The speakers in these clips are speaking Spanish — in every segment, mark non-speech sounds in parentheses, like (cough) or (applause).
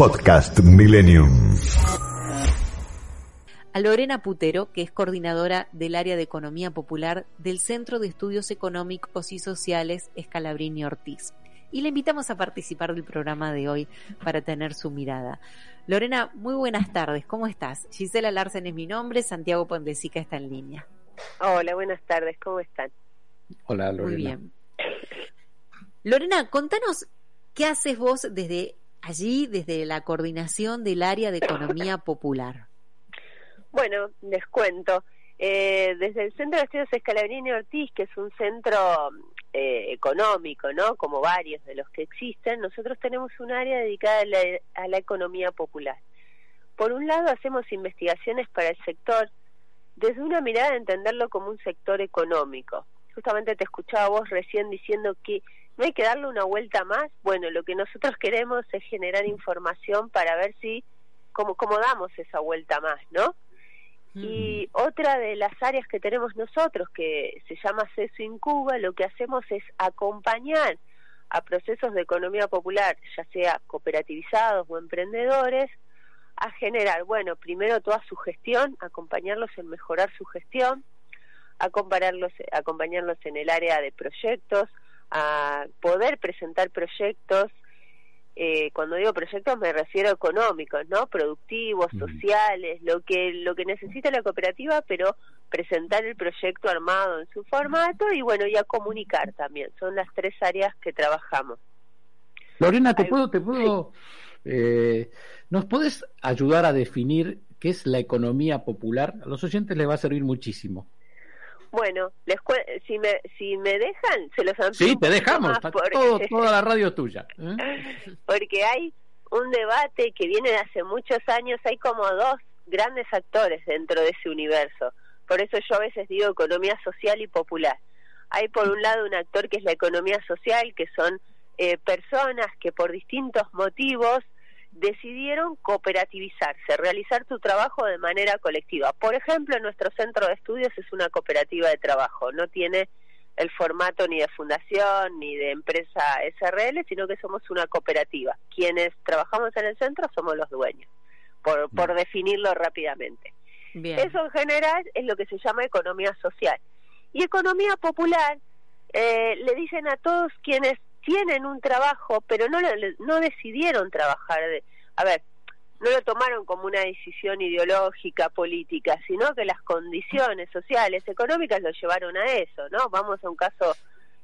Podcast Millennium. A Lorena Putero, que es coordinadora del área de Economía Popular del Centro de Estudios Económicos y Sociales Escalabrini Ortiz. Y le invitamos a participar del programa de hoy para tener su mirada. Lorena, muy buenas tardes, ¿cómo estás? Gisela Larsen es mi nombre, Santiago Pondesica está en línea. Hola, buenas tardes, ¿cómo están? Hola, Lorena. Muy bien. Lorena, contanos qué haces vos desde allí, desde la coordinación del área de economía popular. Bueno, les cuento. Eh, desde el Centro de Estudios Escalabrini Ortiz, que es un centro eh, económico, ¿no? Como varios de los que existen, nosotros tenemos un área dedicada a la, a la economía popular. Por un lado, hacemos investigaciones para el sector desde una mirada de entenderlo como un sector económico. Justamente te escuchaba vos recién diciendo que no hay que darle una vuelta más. Bueno, lo que nosotros queremos es generar información para ver si, cómo, cómo damos esa vuelta más, ¿no? Y otra de las áreas que tenemos nosotros, que se llama CESO Incuba, lo que hacemos es acompañar a procesos de economía popular, ya sea cooperativizados o emprendedores, a generar, bueno, primero toda su gestión, acompañarlos en mejorar su gestión, acompañarlos, acompañarlos en el área de proyectos, a poder presentar proyectos. Eh, cuando digo proyectos me refiero a económicos, ¿no? Productivos, sociales, lo que lo que necesita la cooperativa, pero presentar el proyecto armado en su formato y bueno, y a comunicar también. Son las tres áreas que trabajamos. Lorena, te puedo, te puedo, eh, ¿nos puedes ayudar a definir qué es la economía popular? A los oyentes les va a servir muchísimo. Bueno, les si me si me dejan, se los amplío. Sí, te dejamos. Porque... (laughs) toda la radio tuya. ¿eh? (laughs) Porque hay un debate que viene de hace muchos años. Hay como dos grandes actores dentro de ese universo. Por eso yo a veces digo economía social y popular. Hay por un lado un actor que es la economía social, que son eh, personas que por distintos motivos decidieron cooperativizarse, realizar tu trabajo de manera colectiva. Por ejemplo, nuestro centro de estudios es una cooperativa de trabajo, no tiene el formato ni de fundación ni de empresa SRL, sino que somos una cooperativa. Quienes trabajamos en el centro somos los dueños, por, por definirlo rápidamente. Eso en general es lo que se llama economía social. Y economía popular eh, le dicen a todos quienes tienen un trabajo, pero no, no decidieron trabajar. De, a ver, no lo tomaron como una decisión ideológica, política, sino que las condiciones sociales, económicas lo llevaron a eso, ¿no? Vamos a un caso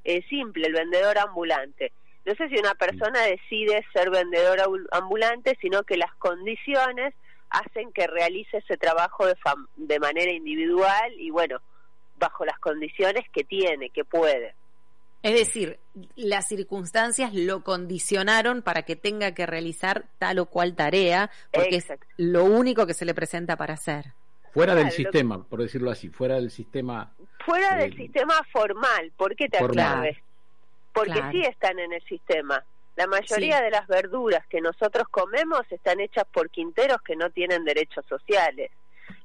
eh, simple, el vendedor ambulante. No sé si una persona decide ser vendedor ambulante, sino que las condiciones hacen que realice ese trabajo de, de manera individual y bueno, bajo las condiciones que tiene, que puede. Es decir, las circunstancias lo condicionaron para que tenga que realizar tal o cual tarea, porque es lo único que se le presenta para hacer. Fuera del sistema, por decirlo así, fuera del sistema. Fuera del sistema formal, ¿por qué te aclares? Porque sí están en el sistema. La mayoría de las verduras que nosotros comemos están hechas por quinteros que no tienen derechos sociales.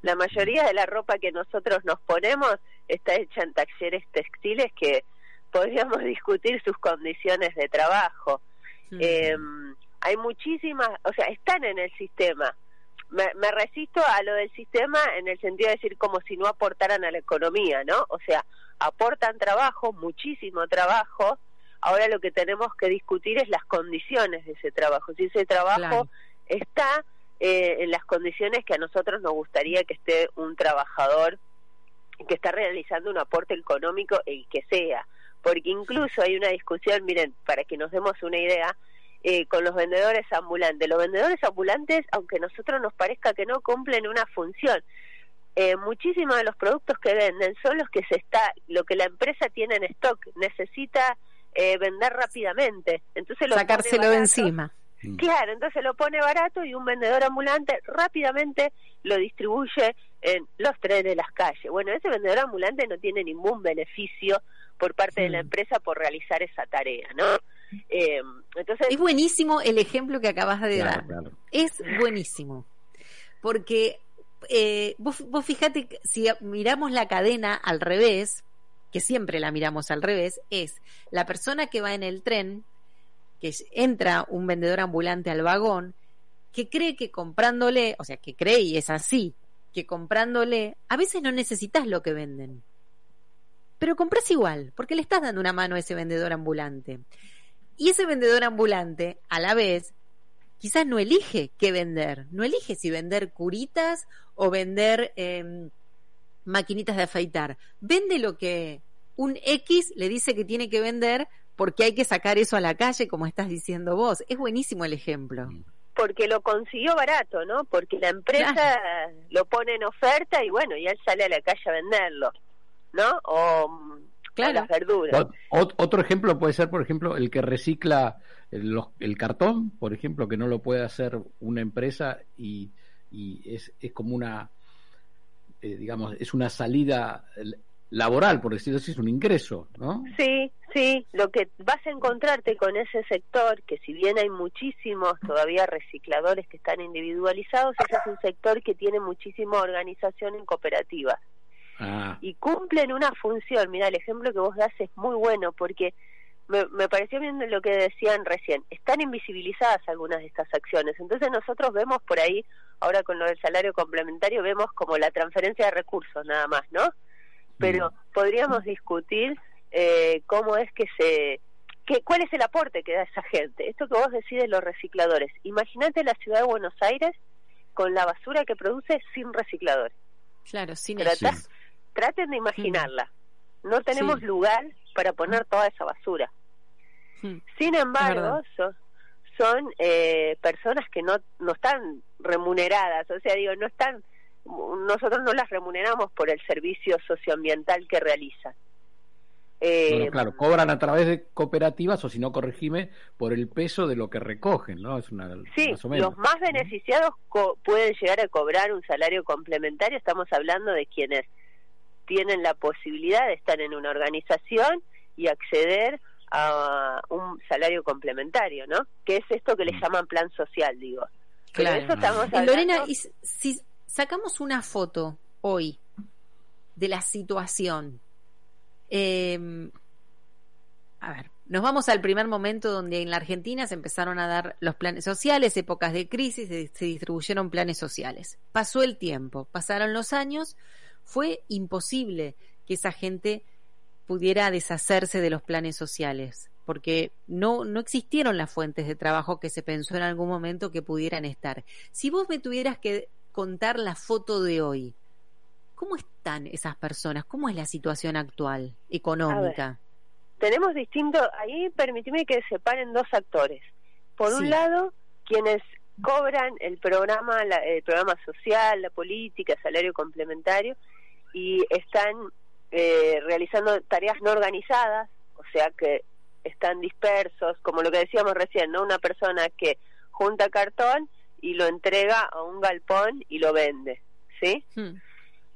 La mayoría de la ropa que nosotros nos ponemos está hecha en talleres textiles que podríamos (laughs) discutir sus condiciones de trabajo. Eh, hay muchísimas, o sea, están en el sistema. Me, me, resisto a lo del sistema en el sentido de decir como si no aportaran a la economía, ¿no? O sea, aportan trabajo, muchísimo trabajo. Ahora lo que tenemos que discutir es las condiciones de ese trabajo. Si ese trabajo está eh, en las condiciones que a nosotros nos gustaría que esté un trabajador que está realizando un aporte económico, el que sea porque incluso hay una discusión, miren, para que nos demos una idea, eh, con los vendedores ambulantes. Los vendedores ambulantes, aunque a nosotros nos parezca que no cumplen una función, eh, muchísimos de los productos que venden son los que se está, lo que la empresa tiene en stock, necesita eh, vender rápidamente. Entonces lo sacárselo de encima. Claro, entonces lo pone barato y un vendedor ambulante rápidamente lo distribuye en los trenes de las calles. Bueno, ese vendedor ambulante no tiene ningún beneficio por parte de la empresa por realizar esa tarea, ¿no? Eh, entonces es buenísimo el ejemplo que acabas de dar. Es buenísimo. Porque eh, vos, vos fíjate, si miramos la cadena al revés, que siempre la miramos al revés, es la persona que va en el tren, que entra un vendedor ambulante al vagón, que cree que comprándole, o sea, que cree y es así, que comprándole, a veces no necesitas lo que venden. Pero compras igual, porque le estás dando una mano a ese vendedor ambulante. Y ese vendedor ambulante, a la vez, quizás no elige qué vender. No elige si vender curitas o vender em, maquinitas de afeitar. Vende lo que un X le dice que tiene que vender porque hay que sacar eso a la calle, como estás diciendo vos. Es buenísimo el ejemplo. Mm porque lo consiguió barato, ¿no? Porque la empresa lo pone en oferta y bueno, y él sale a la calle a venderlo, ¿no? O claro. las verduras. otro ejemplo puede ser, por ejemplo, el que recicla el, cartón, por ejemplo, que no lo puede hacer una empresa y, y es, es como una, eh, digamos, es una salida laboral, por decirlo así, es un ingreso, ¿no? Sí, sí, lo que vas a encontrarte con ese sector, que si bien hay muchísimos todavía recicladores que están individualizados, ese es un sector que tiene muchísima organización en cooperativas. Ah. Y cumplen una función, mira, el ejemplo que vos das es muy bueno porque me, me pareció bien lo que decían recién, están invisibilizadas algunas de estas acciones, entonces nosotros vemos por ahí, ahora con lo del salario complementario, vemos como la transferencia de recursos nada más, ¿no? pero podríamos discutir eh, cómo es que se que, cuál es el aporte que da esa gente. Esto que vos decís de los recicladores. Imagínate la ciudad de Buenos Aires con la basura que produce sin recicladores. Claro, sin Traten de imaginarla. No tenemos lugar para poner toda esa basura. Sin embargo, son, son eh, personas que no, no están remuneradas, o sea, digo, no están nosotros no las remuneramos por el servicio socioambiental que realizan. Eh, claro, cobran a través de cooperativas o si no corregime por el peso de lo que recogen, ¿no? Es una, sí, los más beneficiados pueden llegar a cobrar un salario complementario. Estamos hablando de quienes tienen la posibilidad de estar en una organización y acceder a un salario complementario, ¿no? Que es esto que le mm. llaman plan social, digo. Claro. Eso estamos hablando... Lorena, y si, sacamos una foto hoy de la situación. Em, a ver, nos vamos al primer momento donde en la Argentina se empezaron a dar los planes sociales, épocas de crisis, se distribuyeron planes sociales. Pasó el tiempo, pasaron los años, fue imposible que esa gente pudiera deshacerse de los planes sociales, porque no, no existieron las fuentes de trabajo que se pensó en algún momento que pudieran estar. Si vos me tuvieras que contar la foto de hoy. ¿Cómo están esas personas? ¿Cómo es la situación actual económica? tenemos distintos, ahí permíteme que separen dos actores. Por un lado, quienes cobran el programa, el programa social, la política, salario complementario, y están eh, realizando tareas no organizadas, o sea que están dispersos, como lo que decíamos recién, ¿no? Una persona que junta cartón y lo entrega a un galpón y lo vende, ¿sí? Hmm.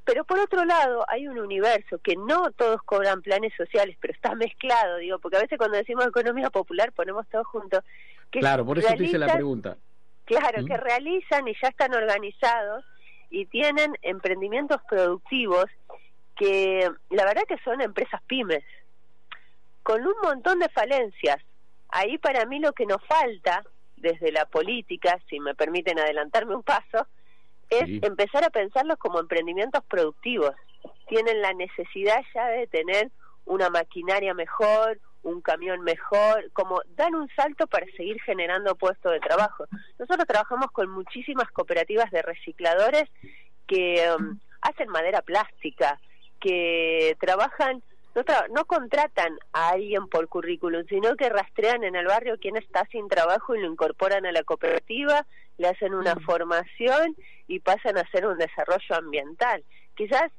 Pero por otro lado, hay un universo que no todos cobran planes sociales, pero está mezclado, digo, porque a veces cuando decimos economía popular ponemos todo junto. claro, por eso te hice la pregunta. Claro, ¿Mm? que realizan y ya están organizados y tienen emprendimientos productivos que la verdad que son empresas pymes, con un montón de falencias. Ahí para mí lo que nos falta desde la política, si me permiten adelantarme un paso, es empezar a pensarlos como emprendimientos productivos. Tienen la necesidad ya de tener una maquinaria mejor, un camión mejor, como dan un salto para seguir generando puestos de trabajo. Nosotros trabajamos con muchísimas cooperativas de recicladores que um, hacen madera plástica, que trabajan no, no contratan a alguien por currículum, sino que rastrean en el barrio quién está sin trabajo y lo incorporan a la cooperativa, le hacen una mm. formación y pasan a hacer un desarrollo ambiental. Quizás.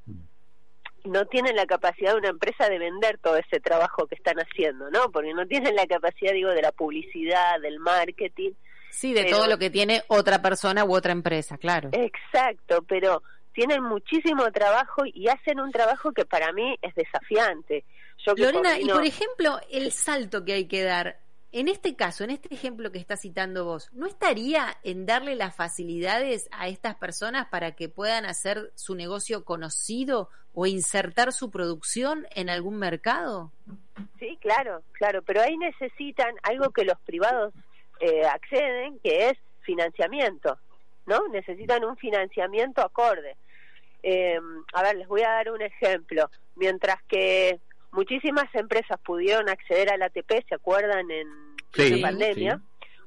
No tienen la capacidad de una empresa de vender todo ese trabajo que están haciendo, ¿no? Porque no tienen la capacidad, digo, de la publicidad, del marketing. Sí, de todo lo que tiene otra persona u otra empresa, claro. Exacto, pero tienen muchísimo trabajo y hacen un trabajo que para mí es desafiante. Yo Lorena, y por ejemplo, el salto que hay que dar, en este caso, en este ejemplo que está citando vos, ¿no estaría en darle las facilidades a estas personas para que puedan hacer su negocio conocido o insertar su producción en algún mercado? Sí, claro, claro, pero ahí necesitan algo que los privados eh, acceden, que es financiamiento, ¿no? Necesitan un financiamiento acorde. Eh, a ver, les voy a dar un ejemplo. Mientras que muchísimas empresas pudieron acceder al ATP, ¿se acuerdan? En la pandemia.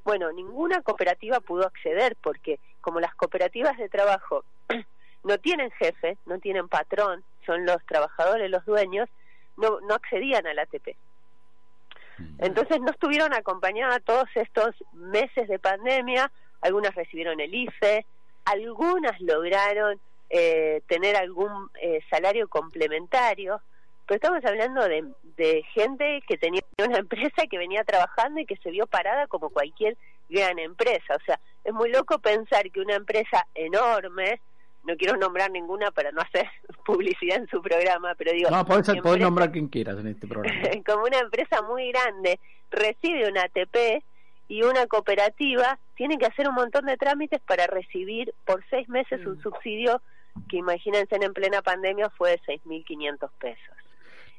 Bueno, ninguna cooperativa pudo acceder porque como las cooperativas de trabajo (clears throat) no tienen jefe, no tienen patrón, son los trabajadores los dueños, no, no accedían al ATP. Mm. Entonces no estuvieron acompañadas todos estos meses de pandemia, algunas recibieron el IFE, algunas lograron eh, tener algún eh, salario complementario, pero estamos hablando de, de gente que tenía (laughs) una empresa que venía trabajando y que se vio parada como cualquier gran empresa. O sea, es muy loco pensar que una empresa enorme, no quiero nombrar ninguna para no hacer (laughs) publicidad en su programa, pero digo... No, podés, nombrar quien quieras en este programa. (laughs) como una empresa muy grande recibe una ATP y una cooperativa tiene que hacer un montón de trámites para recibir por seis meses un mm. subsidio que imagínense en plena pandemia fue de 6.500 pesos.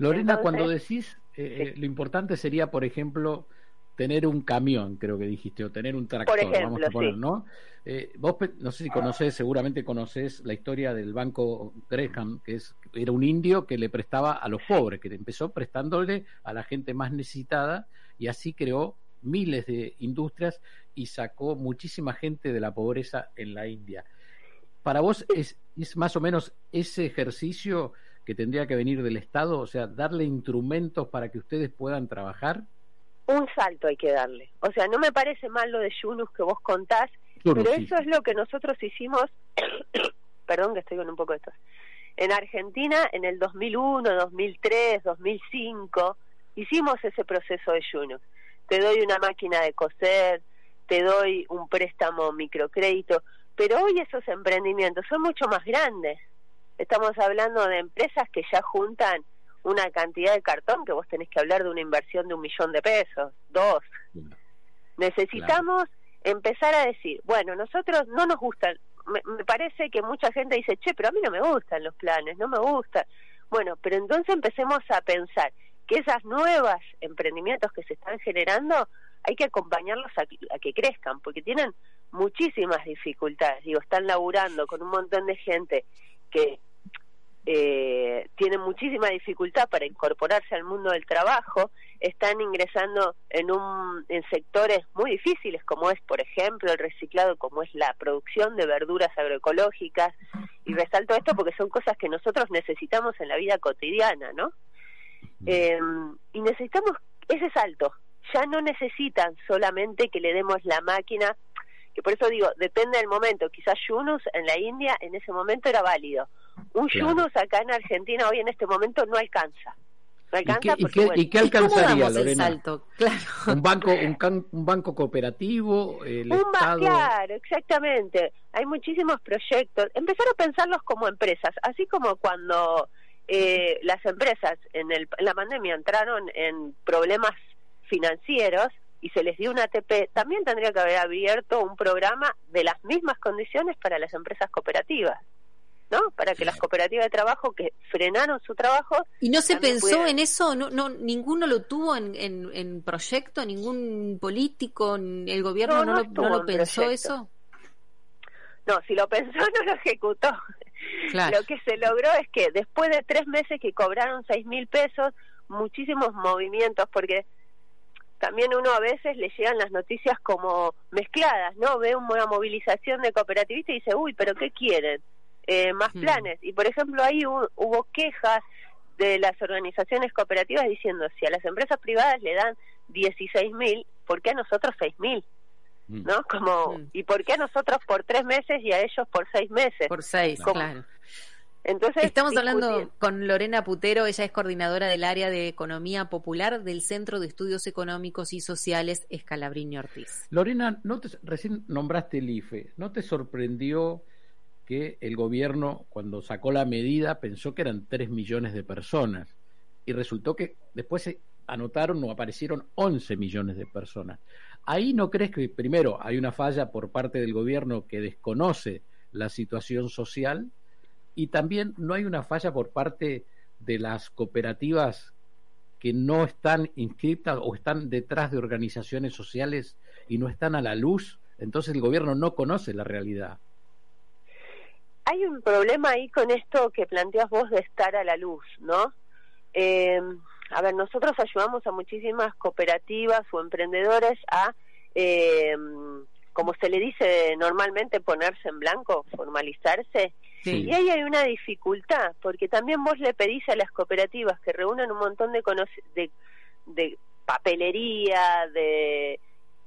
Lorena, cuando decís, eh, eh, lo importante sería, por ejemplo, tener un camión, creo que dijiste, o tener un tractor, vamos a poner, ¿no? Eh, vos, no sé si conocés, seguramente conocés la historia del banco Graham, que es, era un indio que le prestaba a los pobres, que empezó prestándole a la gente más necesitada y así creó miles de industrias y sacó muchísima gente de la pobreza en la India. Para vos es, es más o menos ese ejercicio que tendría que venir del Estado, o sea, darle instrumentos para que ustedes puedan trabajar? Un salto hay que darle. O sea, no me parece mal lo de Yunus que vos contás, pero eso es lo que nosotros hicimos, (coughs) perdón que estoy con un poco de esto, en Argentina en el 2001, 2003, 2005, hicimos ese proceso de Yunus. Te doy una máquina de coser, te doy un préstamo microcrédito, pero hoy esos emprendimientos son mucho más grandes. Estamos hablando de empresas que ya juntan una cantidad de cartón que vos tenés que hablar de una inversión de un millón de pesos, dos. Necesitamos empezar a decir, bueno, nosotros no nos gustan, me, me, parece que mucha gente dice, che, pero a mí no me gustan los planes, no me gustan. Bueno, pero entonces empecemos a pensar que esas nuevas emprendimientos que se están generando hay que acompañarlos a, a que crezcan, porque tienen muchísimas dificultades, digo, están laburando con un montón de gente que eh, tienen muchísima dificultad para incorporarse al mundo del trabajo, están ingresando en, un, en sectores muy difíciles como es, por ejemplo, el reciclado, como es la producción de verduras agroecológicas, y resalto esto porque son cosas que nosotros necesitamos en la vida cotidiana, ¿no? Eh, y necesitamos ese salto, ya no necesitan solamente que le demos la máquina, que por eso digo, depende del momento, quizás Yunus en la India en ese momento era válido, un Yunus acá en Argentina hoy en este momento no alcanza. No alcanza ¿Y qué, ¿y qué, alcanzaría, Lorena? ¿Un, banco, un, banco cooperativo? El un Claro, exactamente. Hay muchísimos proyectos. Empezar a pensarlos como empresas, así como cuando eh, las empresas en, el, en la pandemia entraron en problemas financieros y se les dio una ATP, también tendría que haber abierto un programa de las mismas condiciones para las empresas cooperativas. ¿No? Para que las cooperativas de trabajo que frenaron su trabajo. ¿Y no se pensó en eso? ¿No, no, ¿Ninguno lo tuvo en, en, proyecto? ¿Ningún político? ¿El gobierno no, lo, pensó eso? No, si lo pensó, (laughs) no lo ejecutó. Lo que se logró es que después de tres meses que cobraron seis mil pesos, muchísimos movimientos, porque también uno a veces le llegan las noticias como mezcladas, ¿no? Ve una movilización de cooperativistas y dice, uy, pero ¿qué quieren? Eh, más hmm. planes. Y por ejemplo, ahí hubo, quejas de las organizaciones cooperativas diciendo, si a las empresas privadas le dan 16 mil, ¿por qué a nosotros 6 mil? Hmm. ¿No? Como, hmm. ¿y por qué a nosotros por tres meses y a ellos por seis meses? Por seis, claro. Entonces, Estamos hablando con Lorena Putero, ella es coordinadora del área de Economía Popular del Centro de Estudios Económicos y Sociales Escalabrini Ortiz. Lorena, no te, recién nombraste el IFE, ¿no te sorprendió que el gobierno, cuando sacó la medida, pensó que eran 3 millones de personas y resultó que después se anotaron o aparecieron 11 millones de personas. Ahí no crees que, primero, hay una falla por parte del gobierno que desconoce la situación social y también no hay una falla por parte de las cooperativas que no están inscritas o están detrás de organizaciones sociales y no están a la luz Entonces el gobierno no conoce la realidad. Hay un problema ahí con esto que planteas vos de estar a la luz, ¿no? Eh, a ver, nosotros ayudamos a muchísimas cooperativas o emprendedores a, eh, como se le dice normalmente, ponerse en blanco, formalizarse. Y ahí hay una dificultad, porque también vos le pedís a las cooperativas que reúnan un montón de, de, de papelería, de,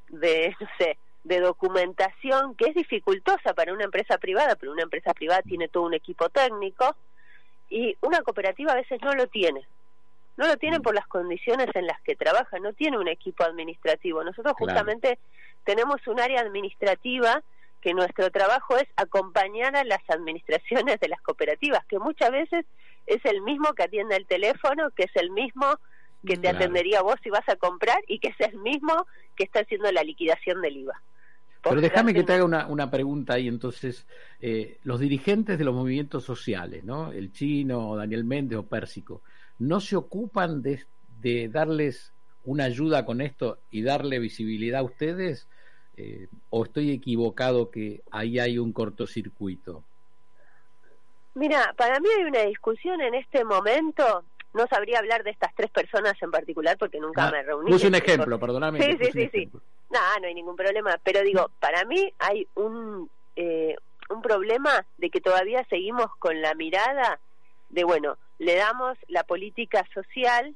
de, (laughs) no sé, de documentación que es dificultosa para una empresa privada, pero una empresa privada tiene todo un equipo técnico y una cooperativa a veces no lo tiene. No lo tienen por las condiciones en las que trabajan, no tiene un equipo administrativo. Nosotros justamente tenemos un área administrativa que nuestro trabajo es acompañar a las administraciones de las cooperativas, que muchas veces es el mismo que atiende el teléfono, que es el mismo que te atendería vos si vas a comprar y que es el mismo que está haciendo la liquidación del IVA. Pero déjame que te haga una, una pregunta ahí, entonces, eh, los dirigentes de los movimientos sociales, ¿no? El chino, Daniel Méndez o Pérsico, ¿no se ocupan de, de darles una ayuda con esto y darle visibilidad a ustedes? Eh, ¿O estoy equivocado que ahí hay un cortocircuito? Mira, para mí hay una discusión en este momento. No sabría hablar de estas tres personas en particular porque nunca ah, me reuní. Puse un ejemplo, perdóname. Sí, sí, sí, sí. No, no hay ningún problema. Pero digo, para mí hay un, eh, un problema de que todavía seguimos con la mirada de, bueno, le damos la política social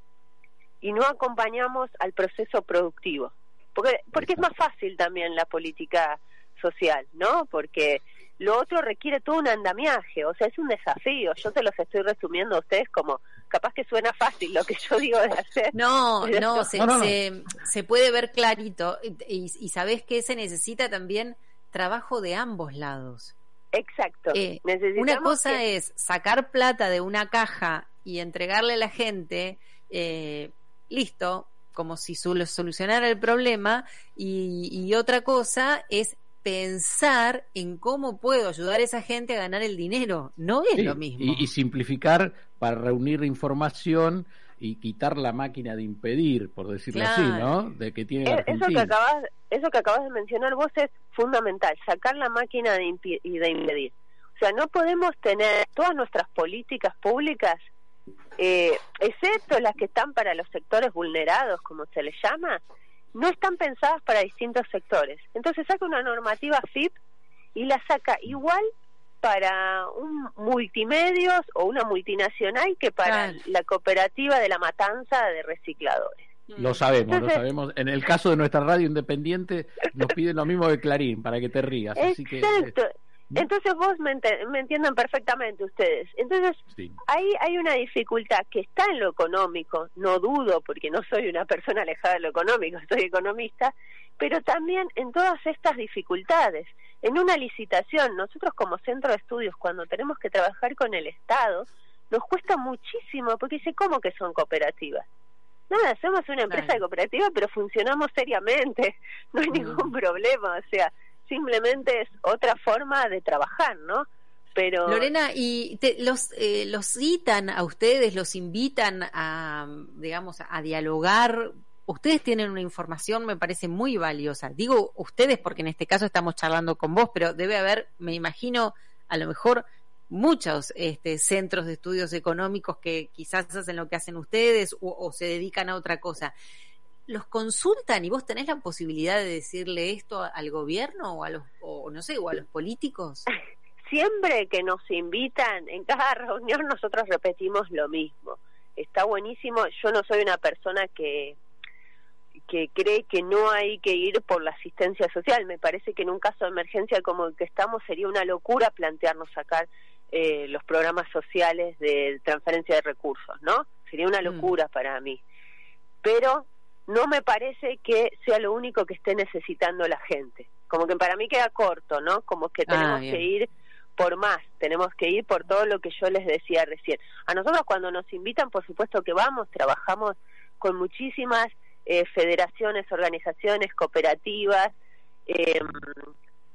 y no acompañamos al proceso productivo. Porque, porque es más fácil también la política social, ¿no? Porque lo otro requiere todo un andamiaje, o sea, es un desafío. Yo se los estoy resumiendo a ustedes como, capaz que suena fácil lo que yo digo de hacer. No, no, se, Se, puede ver clarito y, y sabes que se necesita también trabajo de ambos lados. Exacto. Eh, una cosa es sacar plata de una caja y entregarle a la gente, eh, listo, como si solucionara el problema, y, otra cosa es pensar en cómo puedo ayudar a esa gente a ganar el dinero. No es lo mismo. Y, simplificar para reunir información y quitar la máquina de impedir, por decirlo así, ¿no? De que tiene eso que acabas eso que acabas de mencionar vos es fundamental, sacar la máquina de, de impedir. O sea, no podemos tener todas nuestras políticas públicas, eh, excepto las que están para los sectores vulnerados, como se les llama, no están pensadas para distintos sectores. Entonces saca una normativa FIP y la saca igual para un multimedios o una multinacional que para la cooperativa de la matanza de recicladores. Lo sabemos, lo sabemos. En el caso de nuestra radio independiente nos piden lo mismo de Clarín para que te rías. Así que, exacto. Entonces vos me, entienden perfectamente ustedes. Entonces ahí hay una dificultad que está en lo económico, no dudo porque no soy una persona alejada de lo económico, (laughs) soy economista, pero también en todas estas dificultades. En una licitación, nosotros como centro de estudios, cuando tenemos que trabajar con el Estado, nos cuesta muchísimo porque dice, ¿cómo que son cooperativas? No, hacemos una empresa de cooperativa, pero funcionamos seriamente, (laughs) no hay ningún problema, o sea, simplemente es otra forma de trabajar, ¿no? Pero... Lorena, ¿y los, eh, los citan a ustedes, los invitan a, digamos, a dialogar? Ustedes tienen una información, me parece muy valiosa. Digo ustedes porque en este caso estamos charlando con vos, pero debe haber, me imagino, a lo mejor muchos este, centros de estudios económicos que quizás hacen lo que hacen ustedes o, se dedican a otra cosa. ¿Los consultan y vos tenés la posibilidad de decirle esto al gobierno o a los, o no sé, o a los políticos? (laughs) Siempre que nos invitan, en cada reunión nosotros repetimos lo mismo. Está buenísimo. Yo no soy una persona que que cree que no hay que ir por la asistencia social. Me parece que en un caso de emergencia como el que estamos sería una locura plantearnos sacar eh, los programas sociales de transferencia de recursos, ¿no? Sería una mm. locura para mí. Pero no me parece que sea lo único que esté necesitando la gente. Como que para mí queda corto, ¿no? Como que ah, tenemos que ir por más, tenemos que ir por todo lo que yo les decía recién. A nosotros cuando nos invitan, por supuesto que vamos, trabajamos con muchísimas eh, federaciones, organizaciones, cooperativas, eh,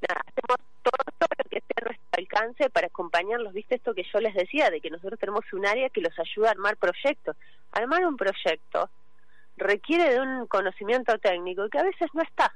hacemos todo, lo que esté a nuestro alcance para acompañarlos. ¿Viste esto que yo les decía? De que nosotros tenemos un área que los ayuda a armar proyectos. Armar un proyecto requiere de un conocimiento técnico que a veces no está.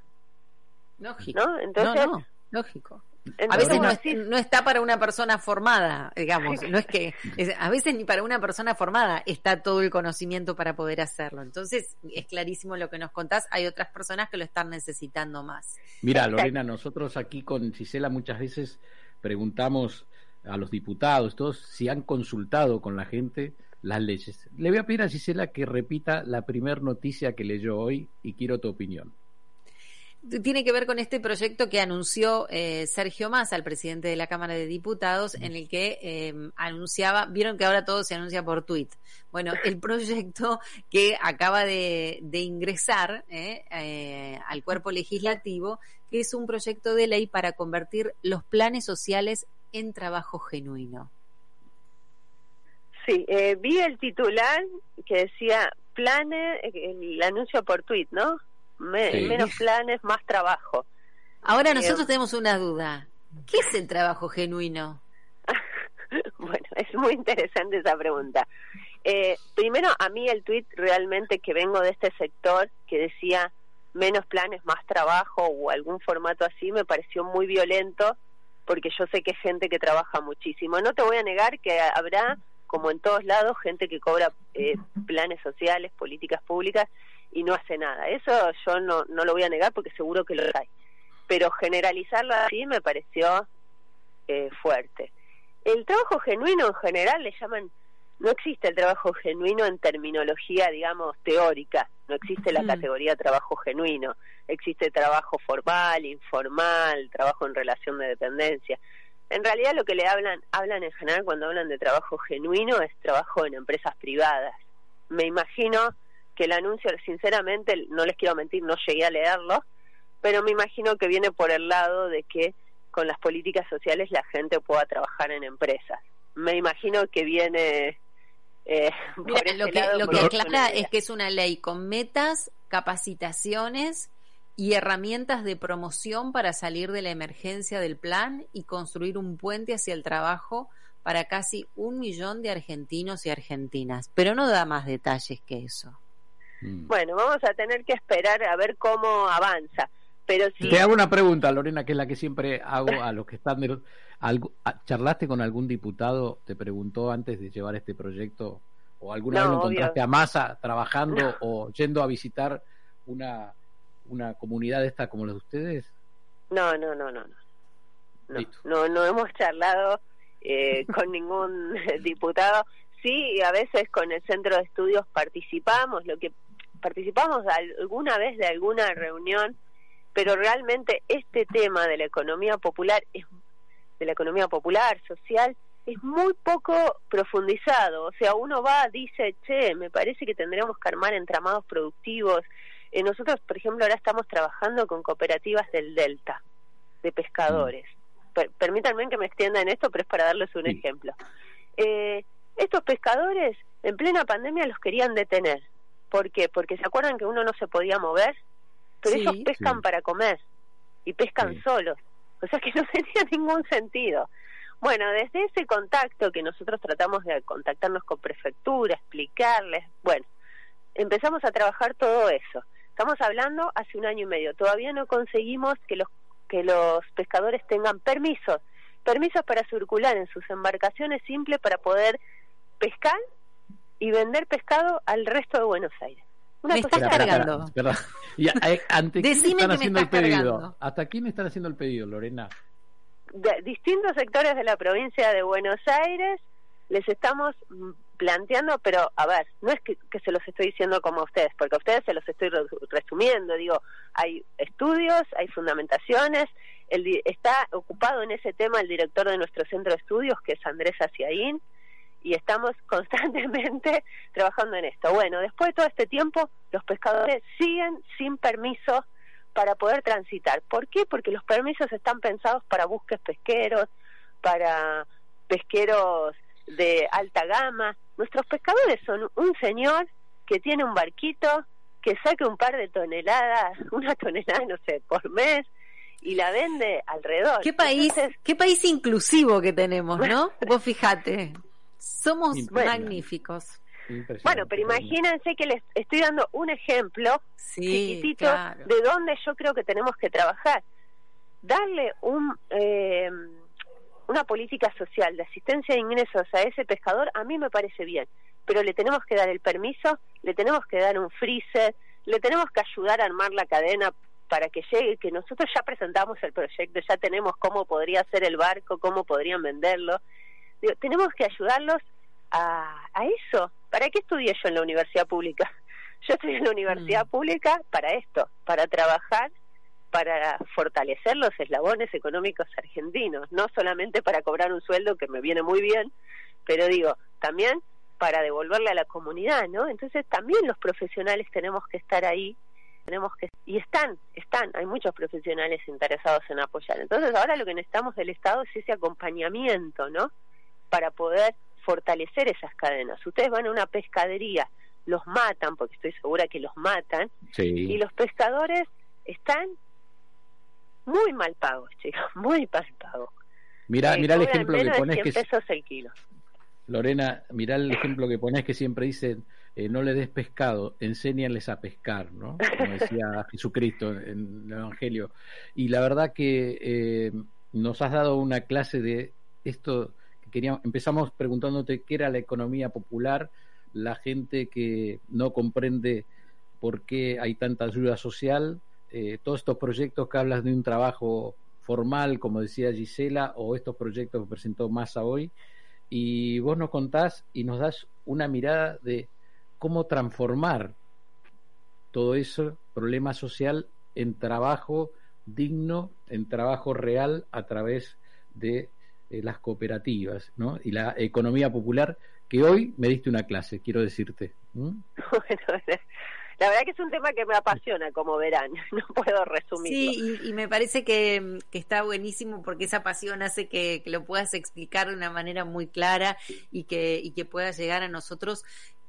Lógico. ¿no? Entonces, lógico. a veces no, está para una persona formada, digamos, no es que a veces ni para una persona formada está todo el conocimiento para poder hacerlo. Entonces, es clarísimo lo que nos contás, hay otras personas que lo están necesitando más. Mira, Lorena, nosotros aquí con Gisela muchas veces preguntamos a los diputados, todos si han consultado con la gente las leyes. Le voy a pedir a Gisela que repita la primera noticia que leyó hoy y quiero tu opinión tiene que ver con este proyecto que anunció eh, Sergio Massa, el presidente de la Cámara de Diputados, en el que em, anunciaba, vieron que ahora todo se anuncia por tweet. Bueno, el (laughs) proyecto que acaba de, ingresar eh, eh, al cuerpo legislativo, que es un proyecto de ley para convertir los planes sociales en trabajo genuino. Sí, vi el titular que decía planes, el anuncio por tweet, ¿no? menos planes, más trabajo. Ahora nosotros tenemos una duda. ¿Qué es el trabajo genuino? (laughs) bueno, es muy interesante esa pregunta. Eh, primero, a mí el tweet realmente que vengo de este sector que decía menos planes, más trabajo o algún formato así me pareció muy violento porque yo sé que hay gente que trabaja muchísimo. No te voy a negar que habrá, como en todos lados, gente que cobra eh, planes sociales, políticas públicas y no hace nada. Eso yo no, no lo voy a negar porque seguro que lo hay. Pero generalizarlo así me pareció eh, fuerte. El trabajo genuino en general le llaman, no existe el trabajo genuino en terminología, digamos, teórica, no existe la categoría trabajo genuino, existe trabajo formal, informal, trabajo en relación de dependencia. En realidad lo que le hablan, hablan en general cuando hablan de trabajo genuino es trabajo en empresas privadas. Me imagino que el anuncio, sinceramente, no les quiero mentir, no llegué a leerlo, pero me imagino que viene por el lado de que con las políticas sociales la gente pueda trabajar en empresas. Me imagino que viene... Eh, (laughs) lo que, lo que aclara es que es una ley con metas, capacitaciones y herramientas de promoción para salir de la emergencia del plan y construir un puente hacia el trabajo para casi un millón de argentinos y argentinas. Pero no da más detalles que eso. Mm. Bueno, vamos a tener que esperar a ver cómo avanza. Pero si... Te hago una pregunta, Lorena, que es la que siempre hago a los que están... De... ¿Charlaste con algún diputado? ¿Te preguntó antes de llevar este proyecto? ¿O alguna vez lo encontraste a masa trabajando (laughs) o yendo a visitar una, una comunidad esta como la de ustedes? No, no, no, no. No, no, no, hemos charlado eh, (laughs) con ningún (laughs) diputado. Sí, a veces con el centro de estudios participamos. Lo que participamos alguna vez de alguna reunión, pero realmente este tema de la economía popular es de la economía popular, social, es muy poco profundizado. O sea, uno va, dice, che, me parece que tendríamos que armar entramados productivos. Eh, nosotros, por ejemplo, ahora estamos trabajando con cooperativas del Delta, de pescadores. Mm. permítanme que me extienda en esto, pero es para darles un ejemplo. Eh, estos pescadores en plena pandemia los querían detener. ¿Por qué? Porque se acuerdan que uno no se podía mover, pero ellos pescan para comer y pescan solos. O sea que (laughs) no tenía ningún sentido. Bueno, desde ese contacto que nosotros tratamos de contactarnos con prefectura, explicarles, bueno, empezamos a trabajar todo eso. Estamos hablando hace un año y medio. Todavía no conseguimos que los que los pescadores tengan permisos, permisos para circular en sus embarcaciones simples para poder pescar y vender pescado al resto de Buenos Aires. me estás cargando. Y, están haciendo el pedido. ¿Hasta quién están haciendo el pedido, Lorena? De distintos sectores de la provincia de Buenos Aires les estamos planteando, pero a ver, no es que, se los estoy diciendo como a ustedes, porque a ustedes se los estoy resumiendo, digo, hay estudios, hay fundamentaciones, el, está ocupado en ese tema el director de nuestro centro de estudios, que es Andrés Aciaín, y estamos (laughs) constantemente trabajando en esto. Bueno, después de todo este tiempo, los pescadores siguen sin permiso para poder transitar. ¿Por qué? Porque los permisos están pensados para buques pesqueros, para pesqueros de alta gama. Nuestros pescadores son un señor que tiene un barquito que saque un par de toneladas, (laughs) una tonelada, no sé, por mes, y la vende alrededor. ¿Qué país, qué país inclusivo que tenemos, ¿no? (laughs) Vos fíjate. Somos magníficos. Bueno, pero imagínense que les estoy dando un ejemplo chiquitito de donde yo creo que tenemos que trabajar. Darle un, eh, una política social de asistencia de ingresos a ese pescador a mí me parece bien, pero le tenemos que dar el permiso, le tenemos que dar un freezer, le tenemos que ayudar a armar la cadena para que llegue, que nosotros ya presentamos el proyecto, ya tenemos cómo podría ser el barco, cómo podrían venderlo. tenemos que ayudarlos a, a eso. ¿Para qué estudié yo en la universidad pública? (laughs) Yo estudié en la universidad mm. pública para esto, para trabajar, para fortalecer los eslabones económicos argentinos, no solamente para cobrar un sueldo que me viene muy bien, pero digo, también para devolverle a la comunidad, ¿no? Entonces también los profesionales tenemos que estar ahí tenemos que y están están hay muchos profesionales interesados en apoyar. Entonces ahora lo que necesitamos del Estado es ese acompañamiento no para poder fortalecer esas cadenas. Ustedes van a una pescadería los matan porque estoy segura que los matan y los pescadores están muy mal pagos chicos muy mal pagos mira eh, mira el ejemplo que pones que pesos el kilo Lorena mira el ejemplo que pones que siempre dicen eh, no le des pescado, enséñales a pescar, ¿no? Como decía (laughs) Jesucristo en el Evangelio. Y la verdad que eh, nos has dado una clase de esto que queríamos, empezamos preguntándote qué era la economía popular, la gente que no comprende por qué hay tanta ayuda social, eh, todos estos proyectos que hablas de un trabajo formal, como decía Gisela, o estos proyectos que presentó Massa hoy, y vos nos contás y nos das una mirada de cómo transformar todo ese problema social en trabajo digno, en trabajo real a través de eh, las cooperativas ¿no? y la economía popular, que hoy me diste una clase, quiero decirte. (laughs) la verdad que es un tema que me apasiona, como verán, (laughs) no puedo resumirlo. Sí, y, me parece que, está buenísimo porque esa pasión hace que, lo puedas explicar de una manera muy clara y que, y que pueda llegar a nosotros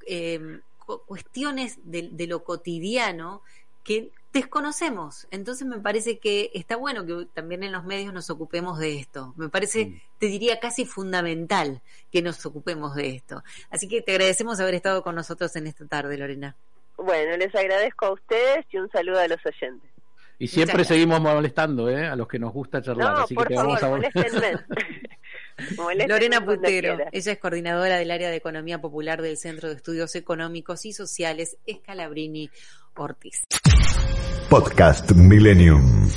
eh, cuestiones de, lo cotidiano que desconocemos. Entonces me parece que está bueno que también en los medios nos ocupemos de esto. Me parece, te diría, casi fundamental que nos ocupemos de esto. Así que te agradecemos haber estado con nosotros en esta tarde, Lorena. Bueno, les agradezco a ustedes y un saludo a los oyentes. Y siempre seguimos molestando ¿eh? a los que nos gusta charlar. así que te vamos a (laughs) (laughs) Lorena Putero, ella es coordinadora del área de Economía Popular del Centro de Estudios Económicos y Sociales Escalabrini Ortiz. Podcast Millennium.